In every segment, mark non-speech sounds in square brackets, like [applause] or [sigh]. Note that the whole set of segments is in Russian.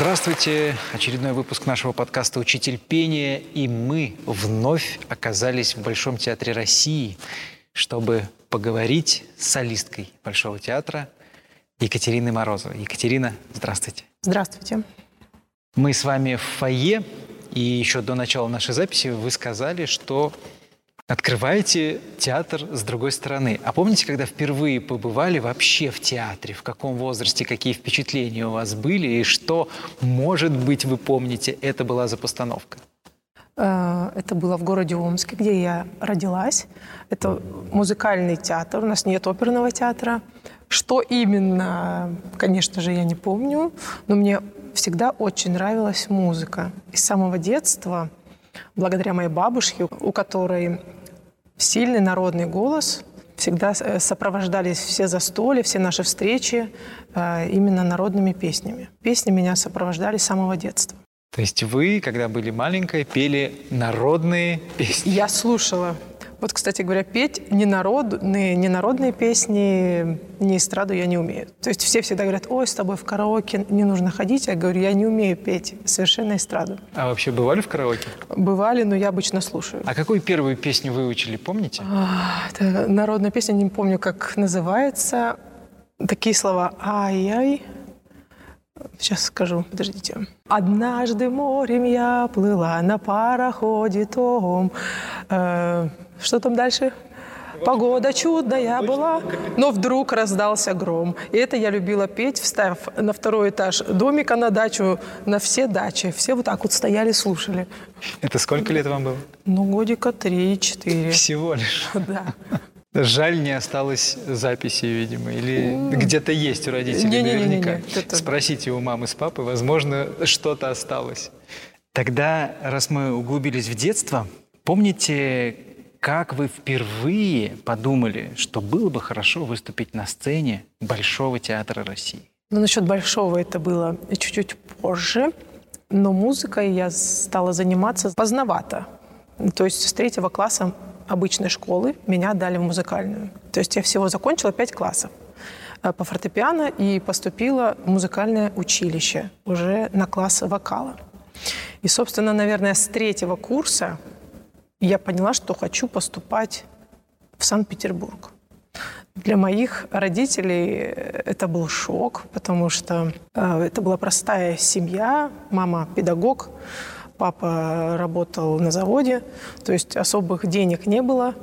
Здравствуйте! Очередной выпуск нашего подкаста «Учитель пения». И мы вновь оказались в Большом театре России, чтобы поговорить с солисткой Большого театра Екатериной Морозовой. Екатерина, здравствуйте. Здравствуйте. Мы с вами в фойе, и еще до начала нашей записи вы сказали, что открываете театр с другой стороны. А помните, когда впервые побывали вообще в театре? В каком возрасте, какие впечатления у вас были? И что, может быть, вы помните, это была за постановка? Э, это было в городе Омске, где я родилась. Это музыкальный театр, у нас нет оперного театра. Что именно, конечно же, я не помню, но мне всегда очень нравилась музыка. И с самого детства, благодаря моей бабушке, у которой сильный народный голос, всегда э, сопровождались все застолья, все наши встречи э, именно народными песнями. Песни меня сопровождали с самого детства. То есть вы, когда были маленькой, пели народные песни? Я слушала вот, кстати говоря, петь не народные, не народные песни, не эстраду я не умею. То есть все всегда говорят, ой, с тобой в караоке не нужно ходить. Я говорю, я не умею петь совершенно эстраду. А вообще бывали в караоке? Бывали, но я обычно слушаю. А какую первую песню выучили, помните? А, это народная песня, не помню, как называется. Такие слова «ай-яй», Сейчас скажу, подождите. Однажды морем я плыла на пароходе том. Э, что там дальше? Погода чудная была, но вдруг раздался гром. И это я любила петь, встав на второй этаж домика на дачу, на все дачи. Все вот так вот стояли, слушали. Это сколько лет вам было? Ну, годика три-четыре. Всего лишь? Да. Жаль, не осталось записи, видимо, или где-то есть у родителей не, наверняка. Не, не, не, это... Спросите у мамы с папой, возможно, что-то осталось. Тогда, раз мы углубились в детство, помните, как вы впервые подумали, что было бы хорошо выступить на сцене Большого театра России? Ну, насчет Большого это было чуть-чуть позже, но музыкой я стала заниматься поздновато. То есть с третьего класса обычной школы меня дали в музыкальную. То есть я всего закончила пять классов э, по фортепиано и поступила в музыкальное училище уже на класс вокала. И, собственно, наверное, с третьего курса я поняла, что хочу поступать в Санкт-Петербург. Для моих родителей это был шок, потому что э, это была простая семья, мама педагог, папа работал на заводе, то есть особых денег не было,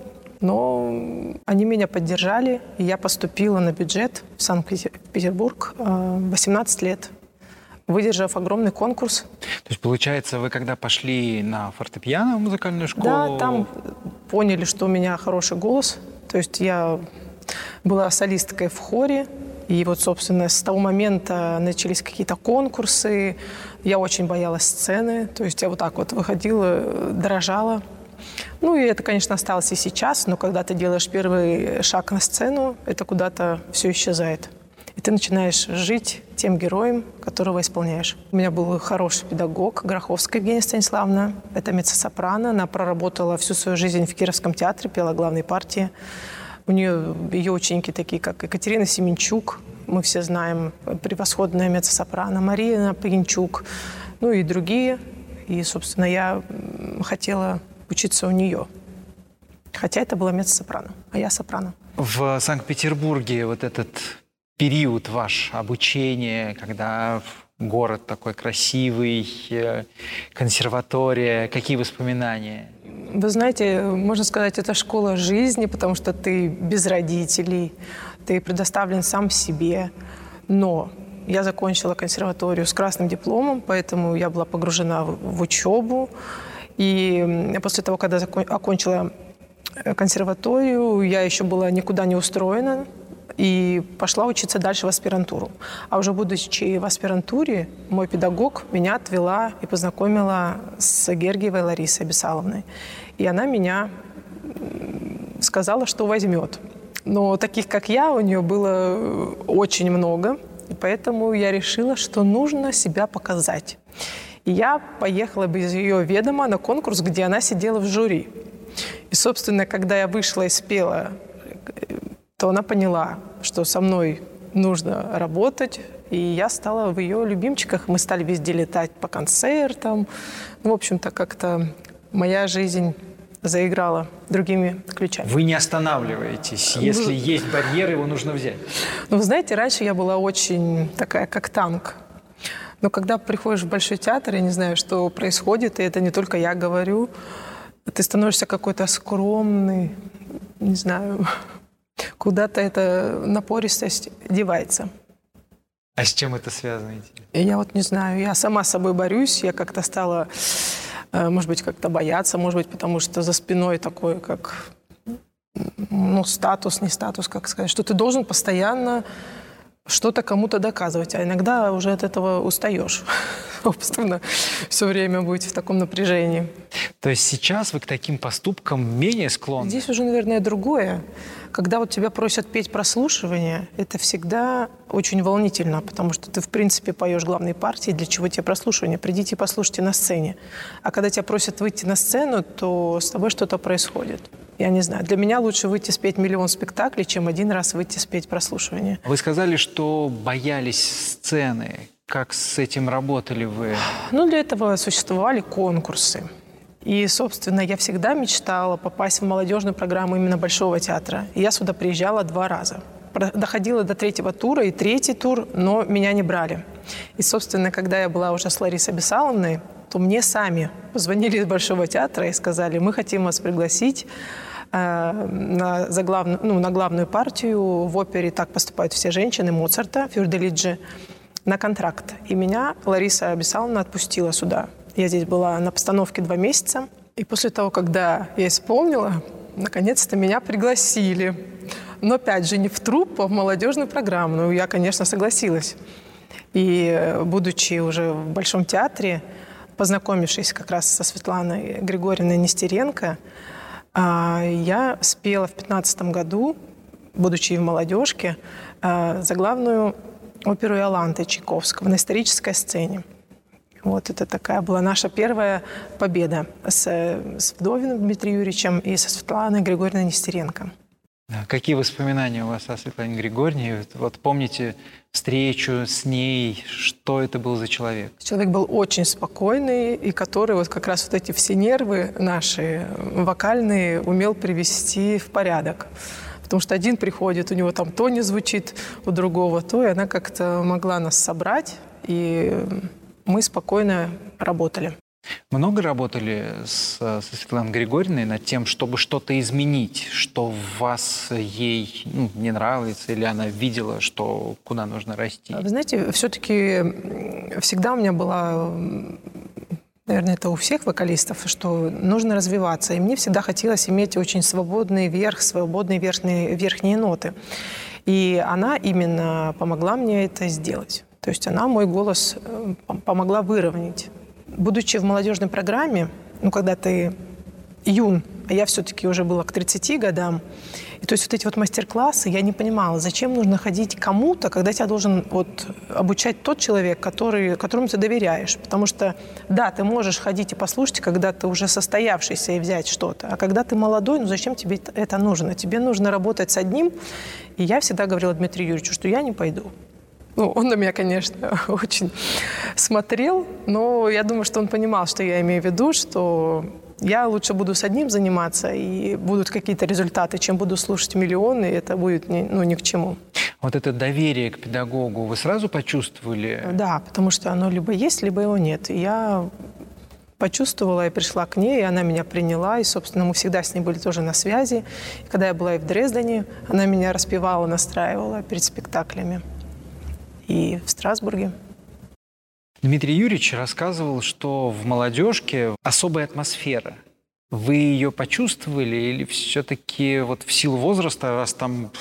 но они меня поддержали, и я поступила на бюджет в Санкт-Петербург 18 э, лет выдержав огромный конкурс. То есть, получается, вы когда пошли на фортепиано в музыкальную школу? Да, там поняли, что у меня хороший голос. То есть я была солисткой в хоре, и вот, собственно, с того момента начались какие-то конкурсы. Я очень боялась сцены. То есть я вот так вот выходила, дрожала. Ну и это, конечно, осталось и сейчас, но когда ты делаешь первый шаг на сцену, это куда-то все исчезает. И ты начинаешь жить тем героем, которого исполняешь. У меня был хороший педагог, Гроховская Евгения Станиславовна. Это меццо-сопрано. Она проработала всю свою жизнь в Кировском театре, пела главной партии. У нее ее ученики такие, как Екатерина Семенчук, мы все знаем, превосходная меццо-сопрано, Марина Пьянчук, ну и другие. И, собственно, я хотела учиться у нее. Хотя это была меццо-сопрано, а я сопрано. В Санкт-Петербурге вот этот период ваш обучения, когда город такой красивый, э, консерватория, какие воспоминания? Вы знаете, можно сказать, это школа жизни, потому что ты без родителей, ты предоставлен сам себе. Но я закончила консерваторию с красным дипломом, поэтому я была погружена в, учебу. И после того, когда окончила э, консерваторию, я еще была никуда не устроена и пошла учиться дальше в аспирантуру. А уже будучи в аспирантуре, мой педагог меня отвела и познакомила с Гергиевой Ларисой Бесаловной. И она меня сказала, что возьмет. Но таких, как я, у нее было очень много. И поэтому я решила, что нужно себя показать. И я поехала без ее ведома на конкурс, где она сидела в жюри. И, собственно, когда я вышла и спела то она поняла, что со мной нужно работать, И я стала в ее любимчиках. Мы стали везде летать по концертам. Ну, в общем-то, как-то моя жизнь заиграла другими ключами. Вы не останавливаетесь. Если ну, есть барьер, его нужно взять. Ну, вы знаете, раньше я была очень такая, как танк. Но когда приходишь в Большой театр, я не знаю, что происходит, и это не только я говорю, ты становишься какой-то скромный, не знаю, [laughs] куда-то эта напористость девается. А с чем это связано? Я вот не знаю, я сама с собой борюсь, я как-то стала, может быть, как-то бояться, может быть, потому что за спиной такой, как, ну, статус, не статус, как сказать, что ты должен постоянно что-то кому-то доказывать, а иногда уже от этого устаешь, [laughs] собственно, все время быть в таком напряжении. То есть сейчас вы к таким поступкам менее склонны? Здесь уже, наверное, другое. Когда вот тебя просят петь прослушивание, это всегда очень волнительно, потому что ты, в принципе, поешь главной партии, для чего тебе прослушивание? Придите и послушайте на сцене. А когда тебя просят выйти на сцену, то с тобой что-то происходит. Я не знаю. Для меня лучше выйти спеть миллион спектаклей, чем один раз выйти спеть прослушивание. Вы сказали, что боялись сцены. Как с этим работали вы? Ну, для этого существовали конкурсы. И, собственно, я всегда мечтала попасть в молодежную программу именно Большого театра. И я сюда приезжала два раза. Доходила до третьего тура и третий тур, но меня не брали. И, собственно, когда я была уже с Ларисой Бесаловной, то мне сами позвонили из Большого театра и сказали, мы хотим вас пригласить на, заглавную, ну, на главную партию в опере «Так поступают все женщины» Моцарта, Фюрделиджи, на контракт. И меня Лариса Бесаловна отпустила сюда. Я здесь была на постановке два месяца. И после того, когда я исполнила, наконец-то меня пригласили. Но опять же не в труп, а в молодежную программу. Ну, я, конечно, согласилась. И будучи уже в Большом театре, познакомившись как раз со Светланой Григорьевной Нестеренко, я спела в 15 году, будучи в молодежке, а, за главную оперу Иоланты Чайковского на исторической сцене. Вот это такая была наша первая победа с, с Вдовиным Дмитрием Юрьевичем и со Светланой Григорьевной Нестеренко. Какие воспоминания у вас о Светлане Григорьевне? Вот помните встречу с ней, что это был за человек? Человек был очень спокойный, и который вот как раз вот эти все нервы наши вокальные умел привести в порядок. Потому что один приходит, у него там то не звучит, у другого то, и она как-то могла нас собрать и мы спокойно работали. Много работали с, со Светланой Григорьевной над тем, чтобы что-то изменить, что в вас ей ну, не нравится, или она видела, что куда нужно расти? Вы знаете, все-таки всегда у меня была, наверное, это у всех вокалистов, что нужно развиваться. И мне всегда хотелось иметь очень свободный верх, свободные верхние, верхние ноты. И она именно помогла мне это сделать. То есть она мой голос э, помогла выровнять. Будучи в молодежной программе, ну, когда ты юн, а я все-таки уже была к 30 годам, и то есть вот эти вот мастер-классы, я не понимала, зачем нужно ходить кому-то, когда тебя должен вот обучать тот человек, который, которому ты доверяешь. Потому что, да, ты можешь ходить и послушать, когда ты уже состоявшийся и взять что-то. А когда ты молодой, ну зачем тебе это нужно? Тебе нужно работать с одним. И я всегда говорила Дмитрию Юрьевичу, что я не пойду. Ну, он на меня, конечно, [laughs] очень смотрел, но я думаю, что он понимал, что я имею в виду, что я лучше буду с одним заниматься, и будут какие-то результаты, чем буду слушать миллионы, и это будет ни, ну, ни к чему. Вот это доверие к педагогу вы сразу почувствовали? Да, потому что оно либо есть, либо его нет. И я почувствовала и пришла к ней, и она меня приняла, и, собственно, мы всегда с ней были тоже на связи. И когда я была и в Дрездене, она меня распевала, настраивала перед спектаклями и в Страсбурге. Дмитрий Юрьевич рассказывал, что в молодежке особая атмосфера. Вы ее почувствовали или все-таки вот в силу возраста, раз там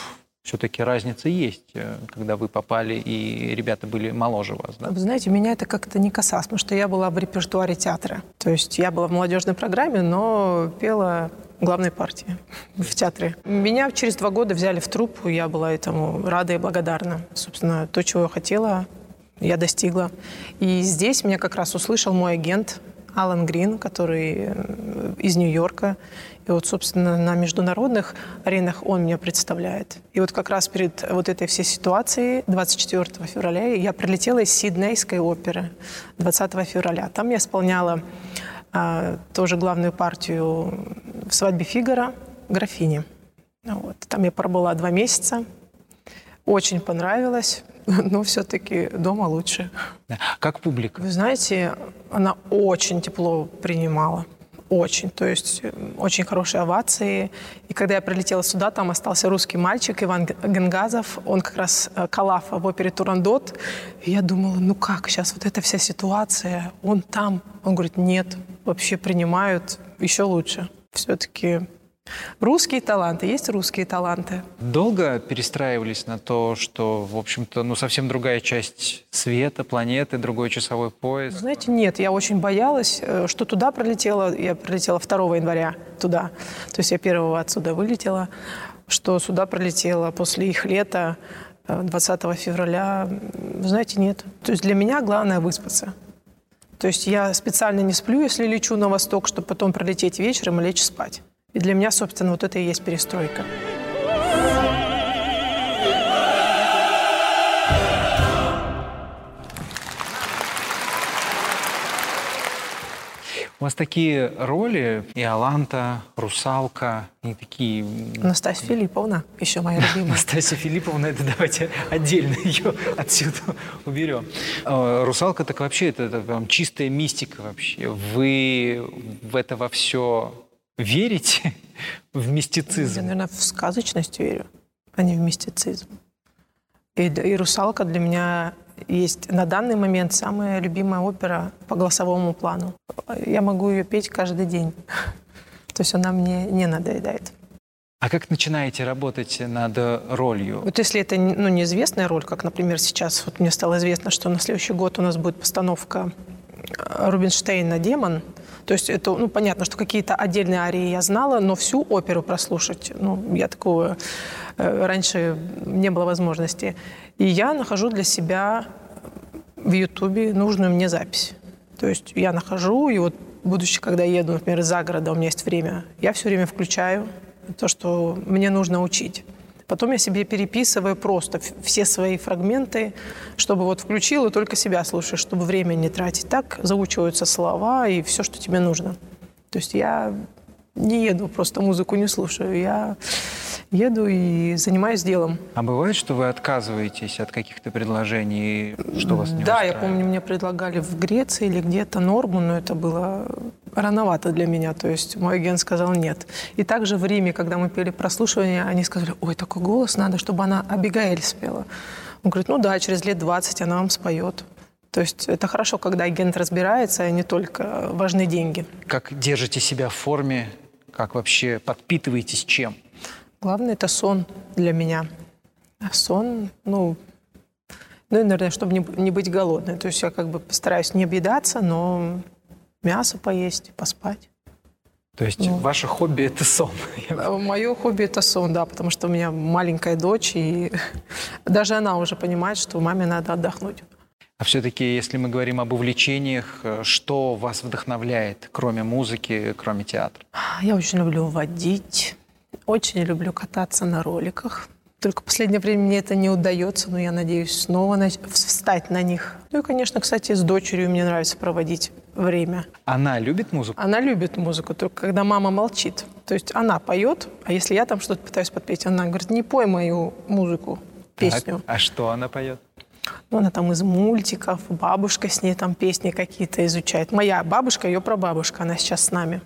все-таки разница есть, э, когда вы попали и ребята были моложе вас, да? Вы знаете, меня это как-то не касалось, потому что я была в репертуаре театра. То есть я была в молодежной программе, но пела главной партии в театре. Меня через два года взяли в труппу, я была этому рада и благодарна. Собственно, то, чего я хотела, я достигла. И здесь меня как раз услышал мой агент Алан Грин, который э, из Нью-Йорка. И вот, собственно, на международных аренах он меня представляет. И вот как раз перед вот этой всей ситуацией 24 февраля я прилетела из Сиднейской оперы 20 февраля. Там я исполняла тоже главную партию в «Свадьбе Фигара» графини. Вот. Там я пробыла два месяца. Очень понравилось, [laughs] но все-таки дома лучше. Как публика? Вы знаете, она очень тепло принимала очень. То есть э, очень хорошие овации. И когда я прилетела сюда, там остался русский мальчик Иван Генгазов. Он как раз э, Калафа в опере «Турандот». И я думала, ну как сейчас вот эта вся ситуация? Он там. Он говорит, нет, вообще принимают еще лучше. Все-таки Русские таланты, есть русские таланты. Долго перестраивались на то, что, в общем-то, ну, совсем другая часть света, планеты, другой часовой пояс? Знаете, нет, я очень боялась, э, что туда пролетела, я прилетела 2 января туда, то есть я первого отсюда вылетела, что сюда пролетела после их лета 20 э, февраля. Знаете, нет. То есть для меня главное выспаться. То есть я специально не сплю, если лечу на восток, чтобы потом пролететь вечером и лечь спать. И для меня, собственно, вот это и есть перестройка. Вас такие роли, и Аланта, Русалка, и такие... Настасья Филипповна, еще моя [laughs] любимая. Настасья Филипповна, это давайте отдельно ее отсюда уберем. А, Русалка так вообще, это, это прям чистая мистика вообще. Вы в это во все верите [laughs] в мистицизм? Я, наверное, в сказочность верю, а не в мистицизм. И, и «Русалка» для меня есть на данный момент самая любимая опера по голосовому плану. Я могу ее петь каждый день. [laughs] То есть она мне не надоедает. А как начинаете работать над ролью? Вот если это ну, неизвестная роль, как, например, сейчас вот мне стало известно, что на следующий год у нас будет постановка Рубинштейна «Демон», то есть это, ну, понятно, что какие-то отдельные арии я знала, но всю оперу прослушать, ну, я такого э, раньше не было возможности. И я нахожу для себя в Ютубе нужную мне запись. То есть я нахожу, и вот будучи, когда еду, например, за города, у меня есть время, я все время включаю то, что мне нужно учить. Потом я себе переписываю просто все свои фрагменты, чтобы вот включил и только себя слушаешь, чтобы время не тратить. Так заучиваются слова и все, что тебе нужно. То есть я не еду, просто музыку не слушаю. Я еду и занимаюсь делом. А бывает, что вы отказываетесь от каких-то предложений, что вас не Да, я помню, мне предлагали в Греции или где-то норму, но это было рановато для меня. То есть мой агент сказал нет. И также в Риме, когда мы пели прослушивание, они сказали, ой, такой голос надо, чтобы она Абигаэль спела. Он говорит, ну да, через лет 20 она вам споет. То есть это хорошо, когда агент разбирается, а не только важны деньги. Как держите себя в форме? Как вообще подпитываетесь чем? Главное – это сон для меня. А сон, ну, ну, наверное, чтобы не, не быть голодной. То есть я как бы постараюсь не объедаться, но мясо поесть, поспать. То есть ну, ваше хобби – это сон? [laughs] Мое хобби – это сон, да, потому что у меня маленькая дочь, и [laughs] даже она уже понимает, что маме надо отдохнуть. А все-таки, если мы говорим об увлечениях, э, что вас вдохновляет, кроме музыки, кроме театра? Я очень люблю водить, очень люблю кататься на роликах. Только в последнее время мне это не удается, но я надеюсь снова на... встать на них. Ну и, конечно, кстати, с дочерью мне нравится проводить время. Она любит музыку? Она любит музыку, только когда мама молчит. То есть она поет, а если я там что-то пытаюсь подпеть, она говорит, не пой мою музыку, песню. Так, а что она поет? Ну, она там из мультиков, бабушка с ней там песни какие-то изучает. Моя бабушка, ее прабабушка, она сейчас с нами.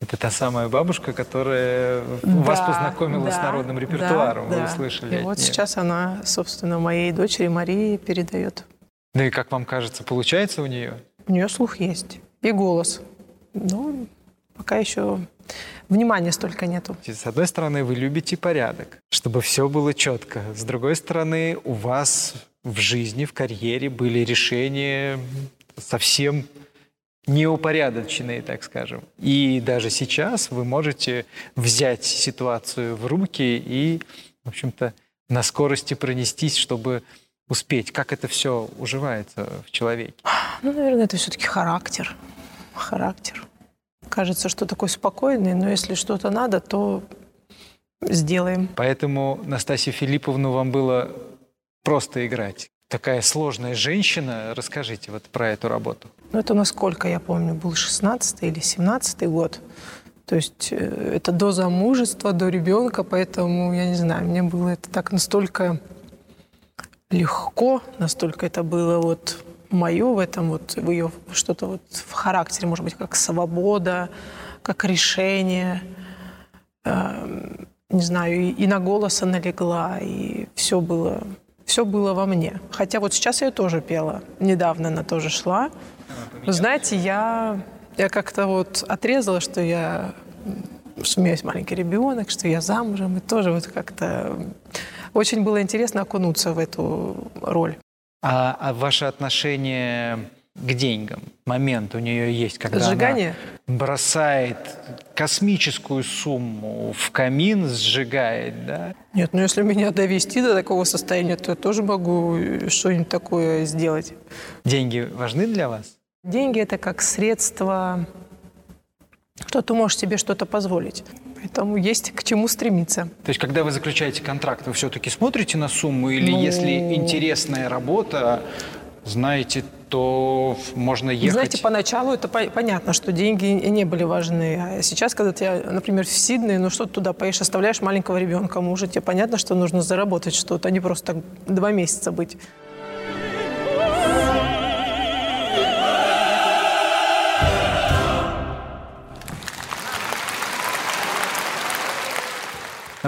Это та самая бабушка, которая да, вас познакомила да, с народным репертуаром, да, вы да. услышали. И вот сейчас она, собственно, моей дочери Марии передает. Ну и как вам кажется, получается у нее? У нее слух есть и голос. Но пока еще внимания столько нету. С одной стороны, вы любите порядок, чтобы все было четко. С другой стороны, у вас в жизни, в карьере были решения совсем неупорядоченные, так скажем. И даже сейчас вы можете взять ситуацию в руки и, в общем-то, на скорости пронестись, чтобы успеть. Как это все уживается в человеке? Ну, наверное, это все-таки характер. характер. Кажется, что такой спокойный, но если что-то надо, то сделаем. Поэтому Настасью Филипповну вам было просто играть. Такая сложная женщина. Расскажите вот про эту работу. Ну, это насколько я помню, был 16 или 17 год. То есть э, это до замужества, до ребенка, поэтому, я не знаю, мне было это так настолько легко, настолько это было вот мое в этом, вот в ее что-то вот в характере, может быть, как свобода, как решение. Э, не знаю, и, и на голос она легла, и все было, все было во мне. Хотя вот сейчас я тоже пела. Недавно она тоже шла. Вы знаете, я, я как-то вот отрезала, что я что у меня есть маленький ребенок, что я замужем, и тоже вот как-то очень было интересно окунуться в эту роль. А, а ваше отношение к деньгам? Момент у нее есть, когда Сжигание? она бросает космическую сумму в камин, сжигает, да? Нет, ну если меня довести до такого состояния, то я тоже могу что-нибудь такое сделать. Деньги важны для вас? Деньги – это как средство, что ты можешь себе что-то позволить. Поэтому есть к чему стремиться. То есть, когда вы заключаете контракт, вы все-таки смотрите на сумму? Или ну... если интересная работа, знаете, то можно ехать... Знаете, поначалу это по- понятно, что деньги не были важны. А сейчас, когда ты, например, в Сиднее, ну что ты туда поешь, оставляешь маленького ребенка, уже тебе понятно, что нужно заработать что-то, а не просто так два месяца быть.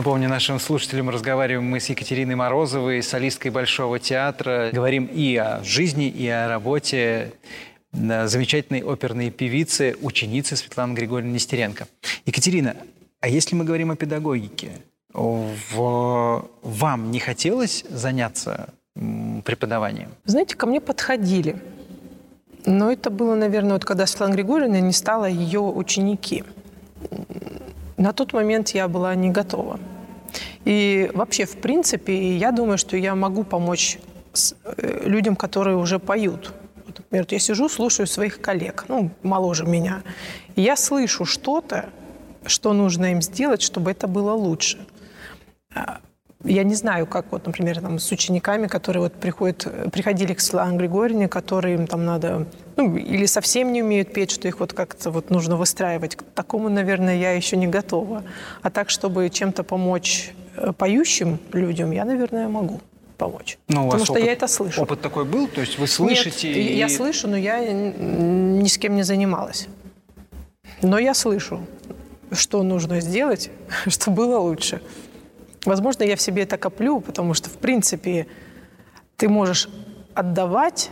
Напомню нашим слушателям, разговариваем мы с Екатериной Морозовой, солисткой Большого театра. Говорим и о жизни, и о работе замечательной оперной певицы, ученицы Светланы Григорьевны Нестеренко. Екатерина, а если мы говорим о педагогике, в... вам не хотелось заняться преподаванием? Знаете, ко мне подходили. Но это было, наверное, вот когда Светлана Григорьевна не стала ее ученики. На тот момент я была не готова. И вообще, в принципе, я думаю, что я могу помочь э, людям, которые уже поют. Вот, например, я сижу, слушаю своих коллег, ну, моложе меня, и я слышу что-то, что нужно им сделать, чтобы это было лучше. А, я не знаю, как вот, например, там, с учениками, которые вот приходят, приходили к Светлане Григорьевне, которые им там надо, ну, или совсем не умеют петь, что их вот как-то вот нужно выстраивать. К такому, наверное, я еще не готова. А так, чтобы чем-то помочь э, поющим людям, я, наверное, могу помочь. Но Потому что опыт, я это слышу. Опыт такой был? То есть вы слышите? Нет, и... я слышу, но я ни с кем не занималась. Но я слышу, что нужно сделать, [laughs] чтобы было лучше. Возможно, я в себе это коплю, потому что, в принципе, ты можешь отдавать,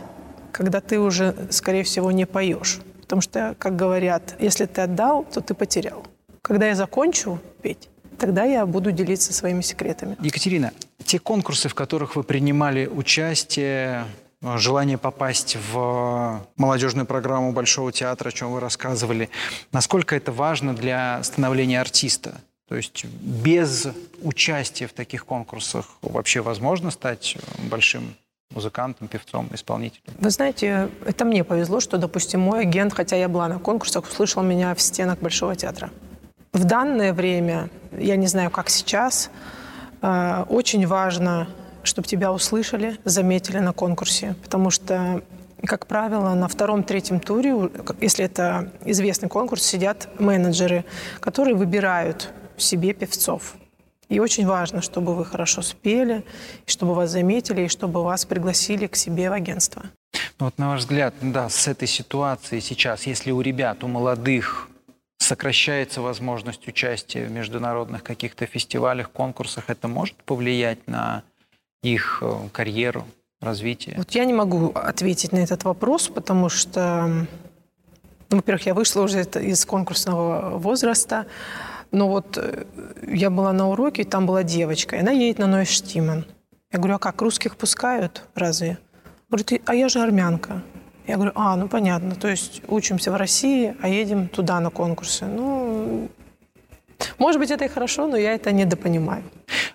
когда ты уже, скорее всего, не поешь. Потому что, как говорят, если ты отдал, то ты потерял. Когда я закончу петь, тогда я буду делиться своими секретами. Екатерина, те конкурсы, в которых вы принимали участие, желание попасть в молодежную программу Большого театра, о чем вы рассказывали, насколько это важно для становления артиста? То есть без участия в таких конкурсах вообще возможно стать большим музыкантом, певцом, исполнителем? Вы знаете, это мне повезло, что, допустим, мой агент, хотя я была на конкурсах, услышал меня в стенах Большого театра. В данное время, я не знаю, как сейчас, э, очень важно, чтобы тебя услышали, заметили на конкурсе, потому что как правило, на втором-третьем туре, если это известный конкурс, сидят менеджеры, которые выбирают себе певцов. И очень важно, чтобы вы хорошо спели, чтобы вас заметили, и чтобы вас пригласили к себе в агентство. Ну вот на ваш взгляд, да, с этой ситуацией сейчас, если у ребят, у молодых сокращается возможность участия в международных каких-то фестивалях, конкурсах, это может повлиять на их э, карьеру, развитие? Вот я не могу ответить на этот вопрос, потому что, ну, во-первых, я вышла уже из конкурсного возраста, но вот э, я была на уроке, и там была девочка, и она едет на Нойштимен. Я говорю, а как, русских пускают? Разве? Говорит, а я же армянка. Я говорю, а, ну понятно, то есть учимся в России, а едем туда на конкурсы. Ну, может быть, это и хорошо, но я это недопонимаю.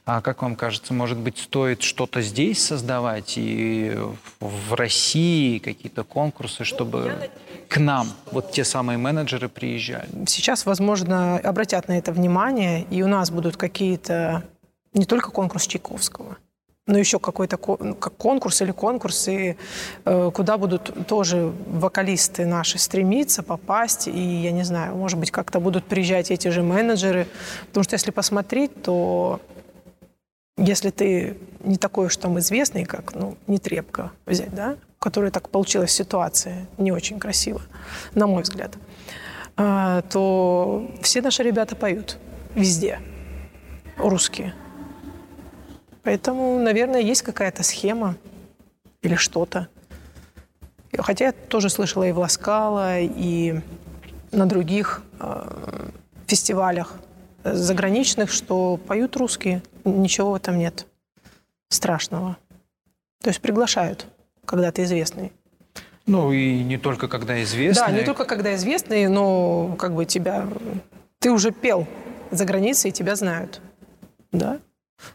А как вам кажется, может быть, стоит что-то здесь создавать и в России какие-то конкурсы, чтобы к нам вот те самые менеджеры приезжали? Сейчас, возможно, обратят на это внимание, и у нас будут какие-то не только конкурс Чайковского, но еще какой-то ну, как конкурс или конкурсы, э, куда будут тоже вокалисты наши стремиться попасть, и, я не знаю, может быть, как-то будут приезжать эти же менеджеры, потому что если посмотреть, то если ты не такой уж там известный, как, ну, не трепка взять, да, у которой так получилась ситуация, не очень красиво, на мой взгляд, а, то все наши ребята поют везде, русские. Поэтому, наверное, есть какая-то схема или что-то. Хотя я тоже слышала и в Ласкало, и на других э, фестивалях заграничных, что поют русские. Ничего в этом нет страшного. То есть приглашают, когда ты известный. Ну и не только когда известный. Да, не только когда известный, но как бы тебя... Ты уже пел за границей, и тебя знают. Да.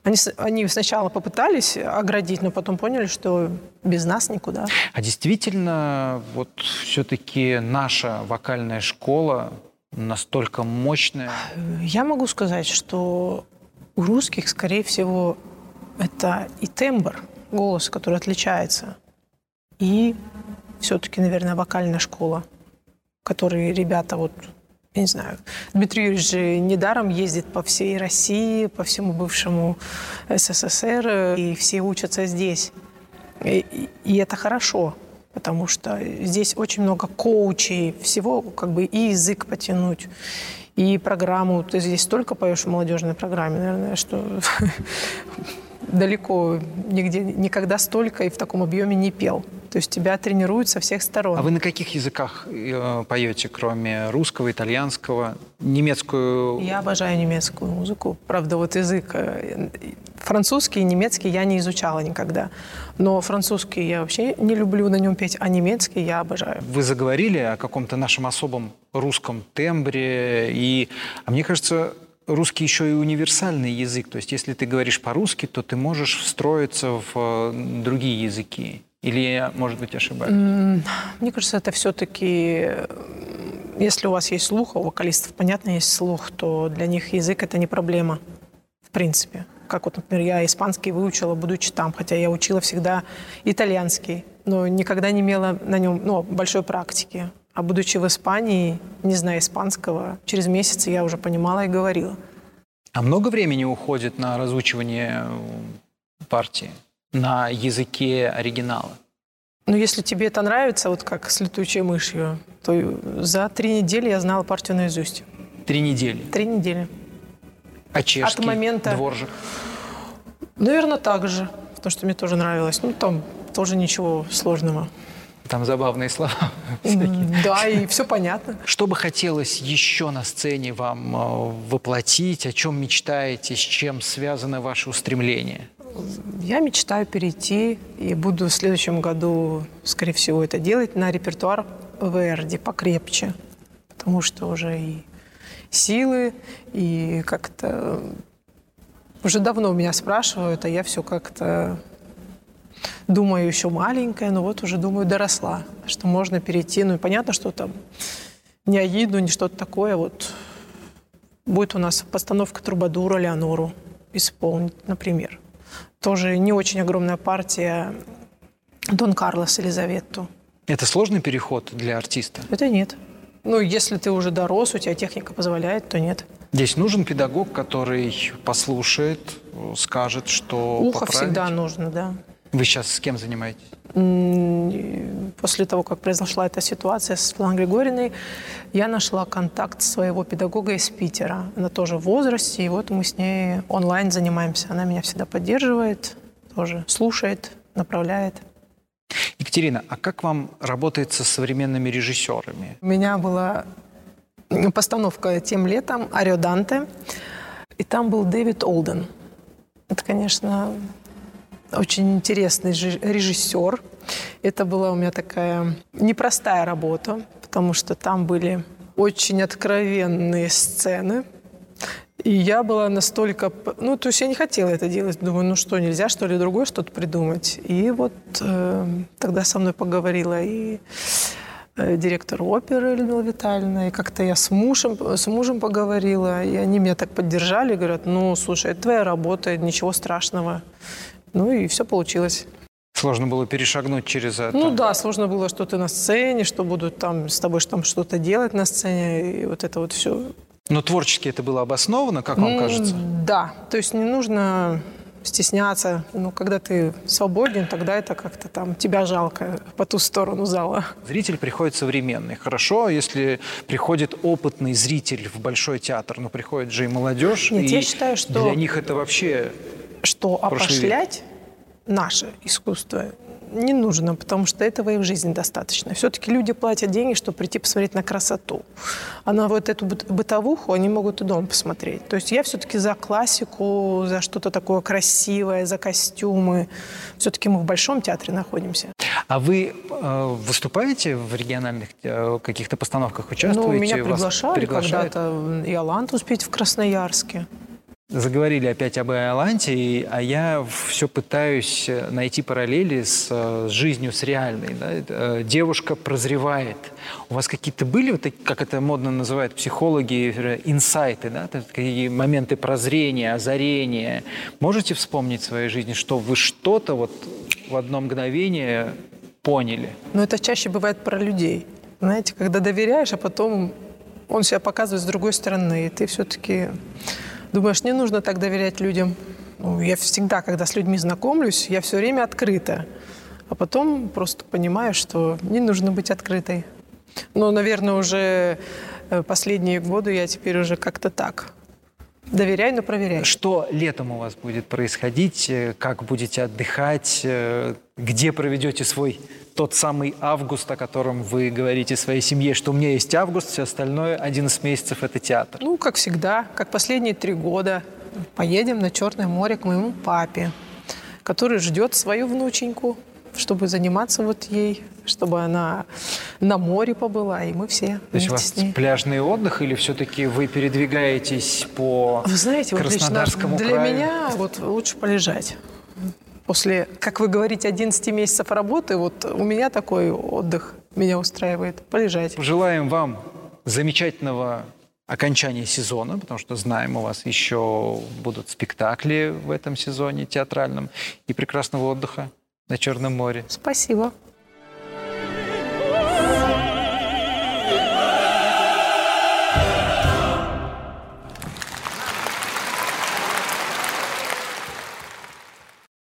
Они, они сначала попытались оградить, но потом поняли, что без нас никуда. А действительно, вот все-таки наша вокальная школа настолько мощная? Я могу сказать, что у русских, скорее всего, это и тембр голоса, который отличается, и все-таки, наверное, вокальная школа, которые ребята вот я не знаю, Дмитрий Юрьевич же недаром ездит по всей России, по всему бывшему СССР, и все учатся здесь. И, и это хорошо, потому что здесь очень много коучей, всего как бы и язык потянуть, и программу. Ты здесь столько поешь в молодежной программе, наверное, что [laughs] далеко нигде, никогда столько и в таком объеме не пел. То есть тебя тренируют со всех сторон. А вы на каких языках э, поете, кроме русского, итальянского, немецкую? Я обожаю немецкую музыку. Правда, вот язык э, французский и немецкий я не изучала никогда. Но французский я вообще не люблю на нем петь, а немецкий я обожаю. Вы заговорили о каком-то нашем особом русском тембре. И, а мне кажется, русский еще и универсальный язык. То есть если ты говоришь по-русски, то ты можешь встроиться в э, другие языки. Или я, может быть, ошибаюсь? Мне кажется, это все-таки, если у вас есть слух, а у вокалистов, понятно, есть слух, то для них язык – это не проблема, в принципе. Как вот, например, я испанский выучила, будучи там, хотя я учила всегда итальянский, но никогда не имела на нем ну, большой практики. А будучи в Испании, не зная испанского, через месяц я уже понимала и говорила. А много времени уходит на разучивание партии? На языке оригинала? Ну, если тебе это нравится, вот как с летучей мышью, то за три недели я знала партию наизусть. Три недели? Три недели. А чешский, От момента... дворжик? Наверное, так же, потому что мне тоже нравилось. Ну, там тоже ничего сложного. Там забавные слова. [laughs] Да, и все понятно. Что бы хотелось еще на сцене вам э, воплотить? О чем мечтаете? С чем связаны ваши устремления? Я мечтаю перейти и буду в следующем году, скорее всего, это делать на репертуар Верди покрепче, потому что уже и силы, и как-то уже давно меня спрашивают, а я все как-то думаю еще маленькая, но вот уже думаю доросла, что можно перейти. Ну и понятно, что там не Аиду, не что-то такое. Вот будет у нас постановка Трубадура Леонору исполнить, например тоже не очень огромная партия Дон Карлос Елизавету. Это сложный переход для артиста? Это нет. Ну, если ты уже дорос, у тебя техника позволяет, то нет. Здесь нужен педагог, который послушает, скажет, что Ухо поправить. всегда нужно, да. Вы сейчас с кем занимаетесь? После того, как произошла эта ситуация с Светланой Григорьевной, я нашла контакт своего педагога из Питера. Она тоже в возрасте, и вот мы с ней онлайн занимаемся. Она меня всегда поддерживает, тоже слушает, направляет. Екатерина, а как вам работает со современными режиссерами? У меня была постановка тем летом «Арио Данте», и там был Дэвид Олден. Это, конечно, очень интересный режиссер. Это была у меня такая непростая работа, потому что там были очень откровенные сцены. И я была настолько... Ну, то есть я не хотела это делать. Думаю, ну что, нельзя, что ли, другое что-то придумать? И вот э, тогда со мной поговорила и э, директор оперы Людмила Витальевна, и как-то я с мужем, с мужем поговорила, и они меня так поддержали, говорят, ну, слушай, это твоя работа, ничего страшного. Ну, и все получилось. Сложно было перешагнуть через это. Ну да, сложно было, что ты на сцене, что будут там с тобой там что-то делать на сцене, и вот это вот все. Но творчески это было обосновано, как вам кажется? Да, то есть не нужно стесняться. Ну, когда ты свободен, тогда это как-то там тебя жалко по ту сторону зала. Зритель приходит современный. Хорошо, если приходит опытный зритель в большой театр, но приходит же и молодежь. Нет, и я считаю, что... Для них это вообще Что опошлять наше искусство не нужно, потому что этого и в жизни достаточно. Все-таки люди платят деньги, чтобы прийти посмотреть на красоту. А на вот эту бытовуху они могут и дома посмотреть. То есть я все-таки за классику, за что-то такое красивое, за костюмы. Все-таки мы в Большом театре находимся. А вы э, выступаете в региональных э, каких-то постановках, участвуете? Ну, меня приглашали когда-то и Алант успеть в Красноярске. Заговорили опять об Иоланте, а я все пытаюсь э, найти параллели с, э, с жизнью, с реальной. Да? Э, девушка прозревает. У вас какие-то были, вот, как это модно называют психологи, инсайты, да? такие моменты прозрения, озарения? Можете вспомнить в своей жизни, что вы что-то вот в одно мгновение поняли? Ну, это чаще бывает про людей. Знаете, когда доверяешь, а потом он себя показывает с другой стороны, и ты все-таки Думаешь, не нужно так доверять людям. Ну, я всегда, когда с людьми знакомлюсь, я все время открыта. А потом просто понимаю, что не нужно быть открытой. Но, наверное, уже э, последние годы я теперь уже как-то так. Доверяй, но проверяй. Что летом у вас будет происходить? Э, как будете отдыхать? Э, где проведете свой тот самый август, о котором вы говорите своей семье, что у меня есть август, все остальное 11 месяцев – это театр? Ну, как всегда, как последние три года. Поедем на Черное море к моему папе, который ждет свою внученьку, чтобы заниматься вот ей, чтобы она на море побыла, и мы все То есть у вас пляжный отдых или все-таки вы передвигаетесь по Вы знаете, вот лично для краю? меня вот лучше полежать после, как вы говорите, 11 месяцев работы, вот у меня такой отдых меня устраивает. Полежать. Желаем вам замечательного окончания сезона, потому что знаем, у вас еще будут спектакли в этом сезоне театральном и прекрасного отдыха на Черном море. Спасибо.